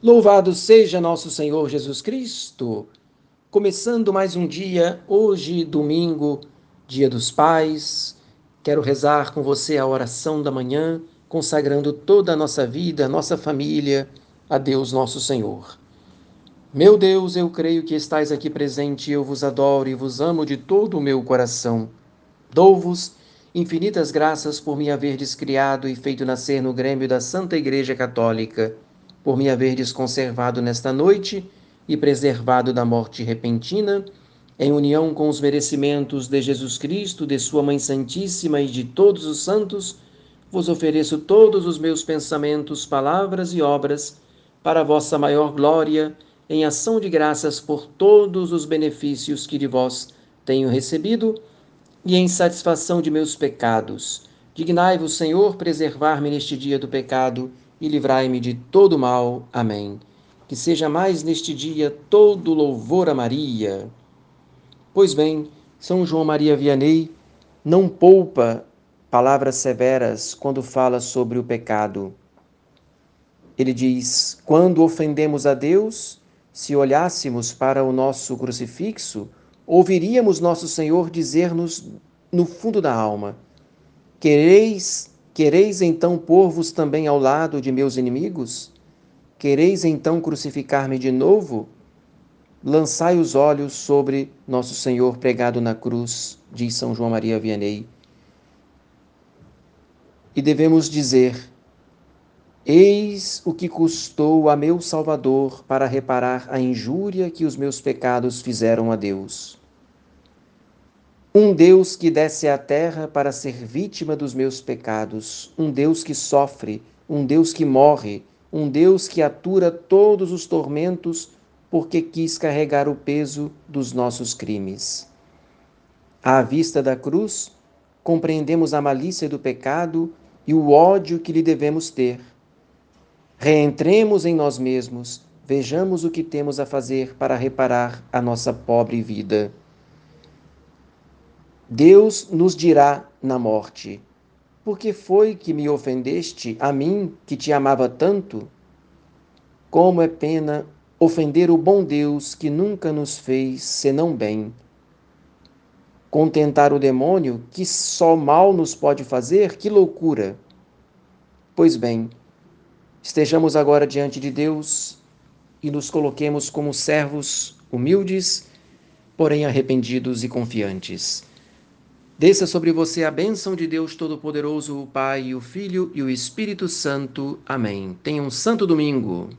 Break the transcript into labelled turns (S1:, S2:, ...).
S1: Louvado seja nosso Senhor Jesus Cristo! Começando mais um dia, hoje, domingo, dia dos pais, quero rezar com você a oração da manhã, consagrando toda a nossa vida, nossa família, a Deus nosso Senhor. Meu Deus, eu creio que estais aqui presente, eu vos adoro e vos amo de todo o meu coração. Dou-vos infinitas graças por me haverdes criado e feito nascer no Grêmio da Santa Igreja Católica por me haverdes conservado nesta noite e preservado da morte repentina, em união com os merecimentos de Jesus Cristo, de Sua Mãe Santíssima e de todos os santos, vos ofereço todos os meus pensamentos, palavras e obras, para vossa maior glória, em ação de graças por todos os benefícios que de vós tenho recebido e em satisfação de meus pecados. Dignai-vos, Senhor, preservar-me neste dia do pecado e livrai-me de todo mal. Amém. Que seja mais neste dia todo louvor a Maria. Pois bem, São João Maria Vianney não poupa palavras severas quando fala sobre o pecado. Ele diz: quando ofendemos a Deus, se olhássemos para o nosso crucifixo, ouviríamos nosso Senhor dizer-nos no fundo da alma: Quereis Quereis então pôr-vos também ao lado de meus inimigos? Quereis então crucificar-me de novo? Lançai os olhos sobre nosso Senhor pregado na cruz, diz São João Maria Vianney. E devemos dizer: Eis o que custou a meu Salvador para reparar a injúria que os meus pecados fizeram a Deus. Um Deus que desce à terra para ser vítima dos meus pecados, um Deus que sofre, um Deus que morre, um Deus que atura todos os tormentos porque quis carregar o peso dos nossos crimes. À vista da cruz, compreendemos a malícia do pecado e o ódio que lhe devemos ter. Reentremos em nós mesmos, vejamos o que temos a fazer para reparar a nossa pobre vida. Deus nos dirá na morte: Por que foi que me ofendeste, a mim que te amava tanto? Como é pena ofender o bom Deus que nunca nos fez senão bem. Contentar o demônio que só mal nos pode fazer, que loucura! Pois bem, estejamos agora diante de Deus e nos coloquemos como servos humildes, porém arrependidos e confiantes. Desça sobre você a bênção de Deus Todo-Poderoso, o Pai, o Filho e o Espírito Santo. Amém. Tenha um santo domingo.